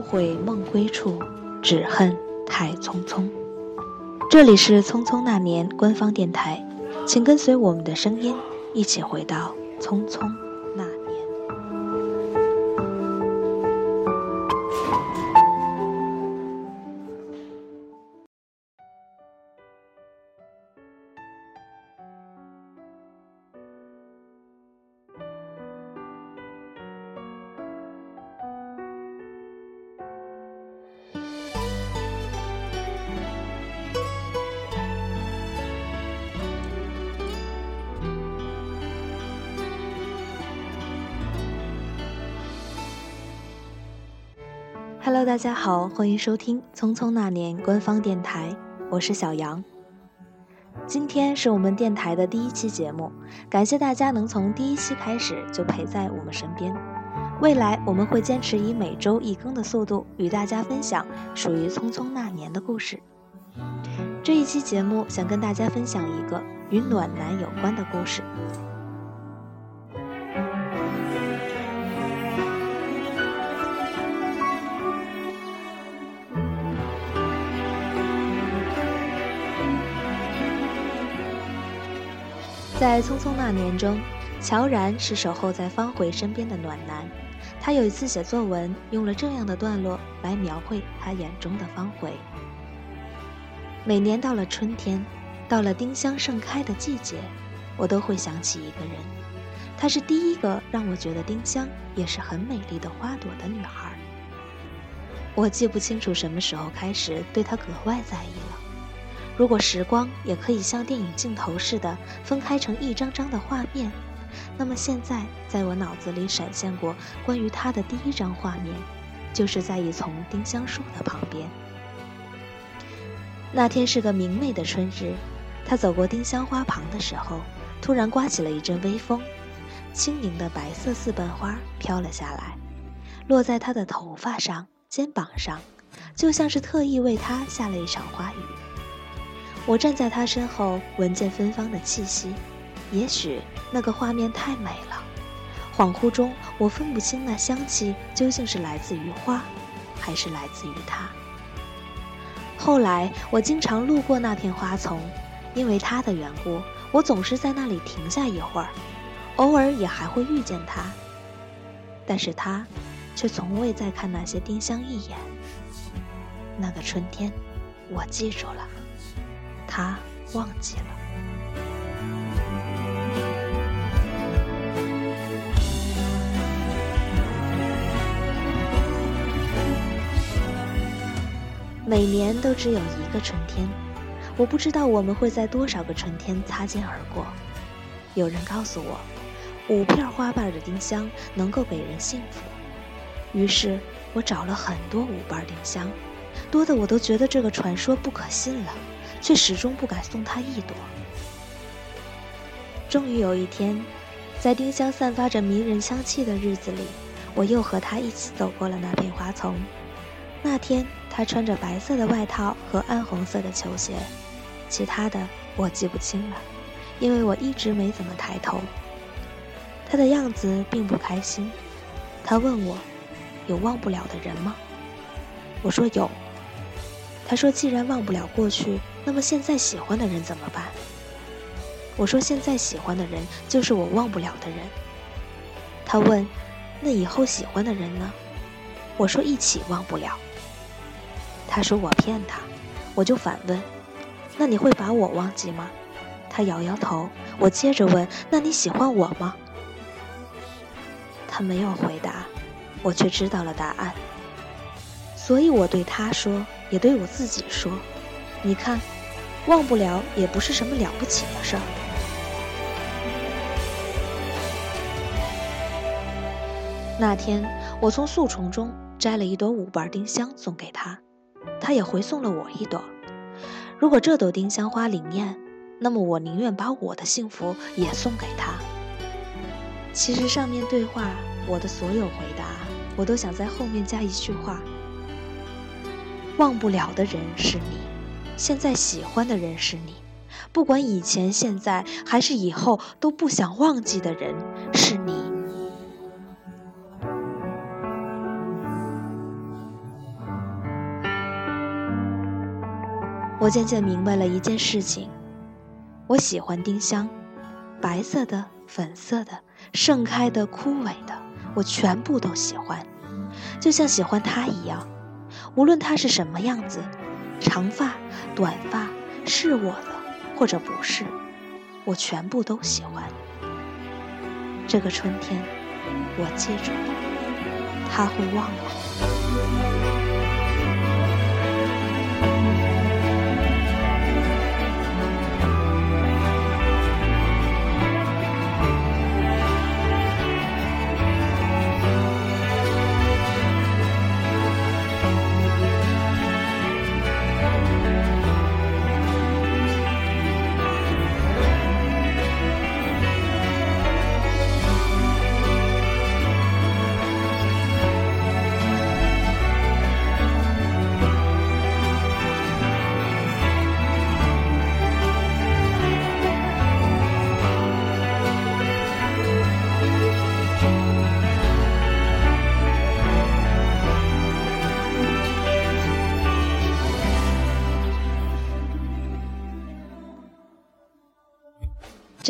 悔梦归处，只恨太匆匆。这里是《匆匆那年》官方电台，请跟随我们的声音，一起回到匆匆。Hello，大家好，欢迎收听《匆匆那年》官方电台，我是小杨。今天是我们电台的第一期节目，感谢大家能从第一期开始就陪在我们身边。未来我们会坚持以每周一更的速度与大家分享属于《匆匆那年》的故事。这一期节目想跟大家分享一个与暖男有关的故事。在匆匆那年中，乔然是守候在方茴身边的暖男。他有一次写作文，用了这样的段落来描绘他眼中的方茴。每年到了春天，到了丁香盛开的季节，我都会想起一个人。她是第一个让我觉得丁香也是很美丽的花朵的女孩。我记不清楚什么时候开始对她格外在意了。如果时光也可以像电影镜头似的分开成一张张的画面，那么现在在我脑子里闪现过关于他的第一张画面，就是在一丛丁香树的旁边。那天是个明媚的春日，他走过丁香花旁的时候，突然刮起了一阵微风，轻盈的白色四瓣花飘了下来，落在他的头发上、肩膀上，就像是特意为他下了一场花雨。我站在他身后，闻见芬芳的气息。也许那个画面太美了，恍惚中我分不清那香气究竟是来自于花，还是来自于他。后来我经常路过那片花丛，因为他的缘故，我总是在那里停下一会儿，偶尔也还会遇见他。但是他，却从未再看那些丁香一眼。那个春天，我记住了。他忘记了。每年都只有一个春天，我不知道我们会在多少个春天擦肩而过。有人告诉我，五片花瓣的丁香能够给人幸福，于是我找了很多五瓣丁香，多的我都觉得这个传说不可信了。却始终不敢送他一朵。终于有一天，在丁香散发着迷人香气的日子里，我又和他一起走过了那片花丛。那天，他穿着白色的外套和暗红色的球鞋，其他的我记不清了，因为我一直没怎么抬头。他的样子并不开心，他问我：“有忘不了的人吗？”我说：“有。”他说：“既然忘不了过去。”那么现在喜欢的人怎么办？我说现在喜欢的人就是我忘不了的人。他问：“那以后喜欢的人呢？”我说：“一起忘不了。”他说我骗他，我就反问：“那你会把我忘记吗？”他摇摇头。我接着问：“那你喜欢我吗？”他没有回答，我却知道了答案。所以我对他说，也对我自己说。你看，忘不了也不是什么了不起的事儿。那天，我从树丛中摘了一朵五瓣丁香送给他，他也回送了我一朵。如果这朵丁香花灵验，那么我宁愿把我的幸福也送给他。其实上面对话我的所有回答，我都想在后面加一句话：忘不了的人是你现在喜欢的人是你。不管以前现在还是以后都不想忘记的人是你。我渐渐明白了一件事情我喜欢丁香白色的粉色的盛开的枯萎的我全部都喜欢就像喜欢他一样。无论他是什么样子，长发、短发，是我的或者不是，我全部都喜欢。这个春天，我记住了，他会忘了。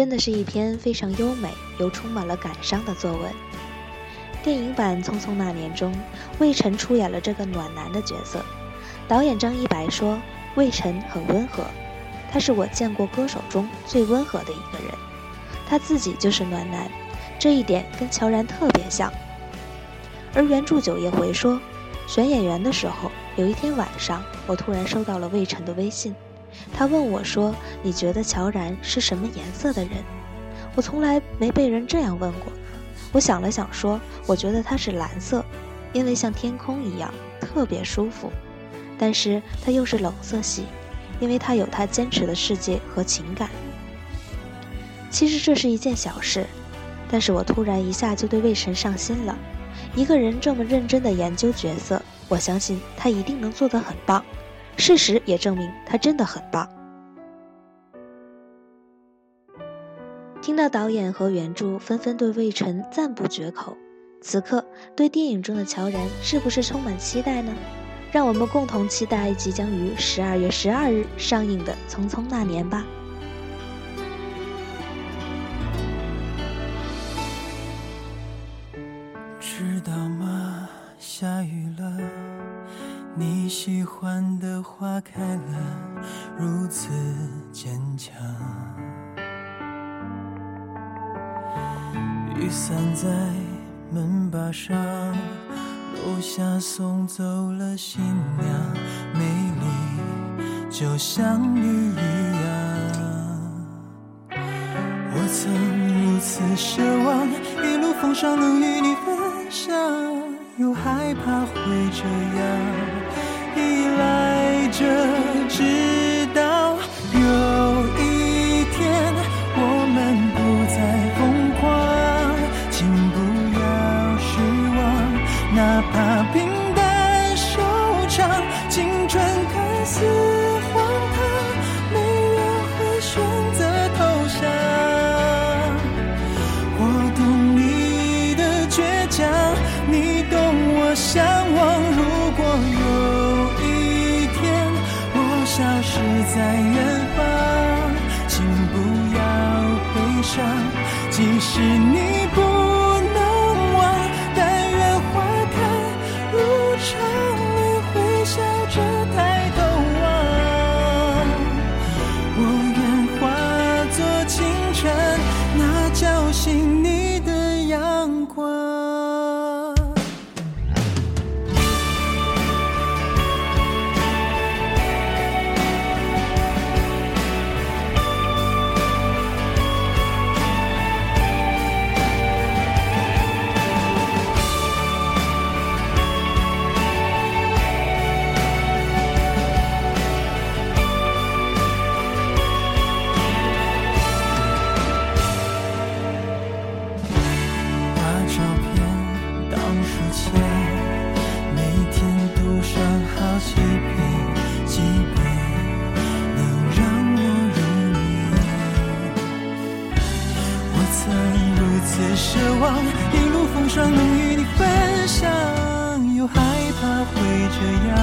真的是一篇非常优美又充满了感伤的作文。电影版《匆匆那年》中，魏晨出演了这个暖男的角色。导演张一白说：“魏晨很温和，他是我见过歌手中最温和的一个人。他自己就是暖男，这一点跟乔然特别像。”而原著九叶回说：“选演员的时候，有一天晚上，我突然收到了魏晨的微信。”他问我说：“你觉得乔然是什么颜色的人？”我从来没被人这样问过。我想了想说：“我觉得他是蓝色，因为像天空一样特别舒服。但是他又是冷色系，因为他有他坚持的世界和情感。”其实这是一件小事，但是我突然一下就对魏晨上心了。一个人这么认真的研究角色，我相信他一定能做得很棒。事实也证明他真的很棒。听到导演和原著纷纷对魏晨赞不绝口，此刻对电影中的乔然是不是充满期待呢？让我们共同期待即将于十二月十二日上映的《匆匆那年》吧。花开了，如此坚强。雨伞在门把上，楼下送走了新娘，美丽就像你一样。我曾如此奢望，一路风霜能与你分享，又害怕会这样。这只，是你。奢望一路风霜能与你分享，又害怕会这样，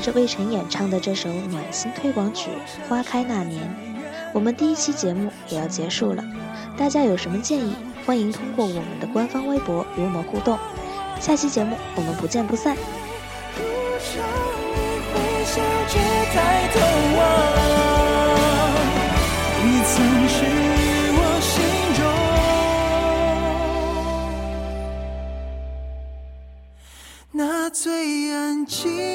随着魏晨演唱的这首暖心推广曲《花开那年》，我们第一期节目也要结束了。大家有什么建议，欢迎通过我们的官方微博与我们互动。下期节目我们不见不散。你曾是我心中那最安静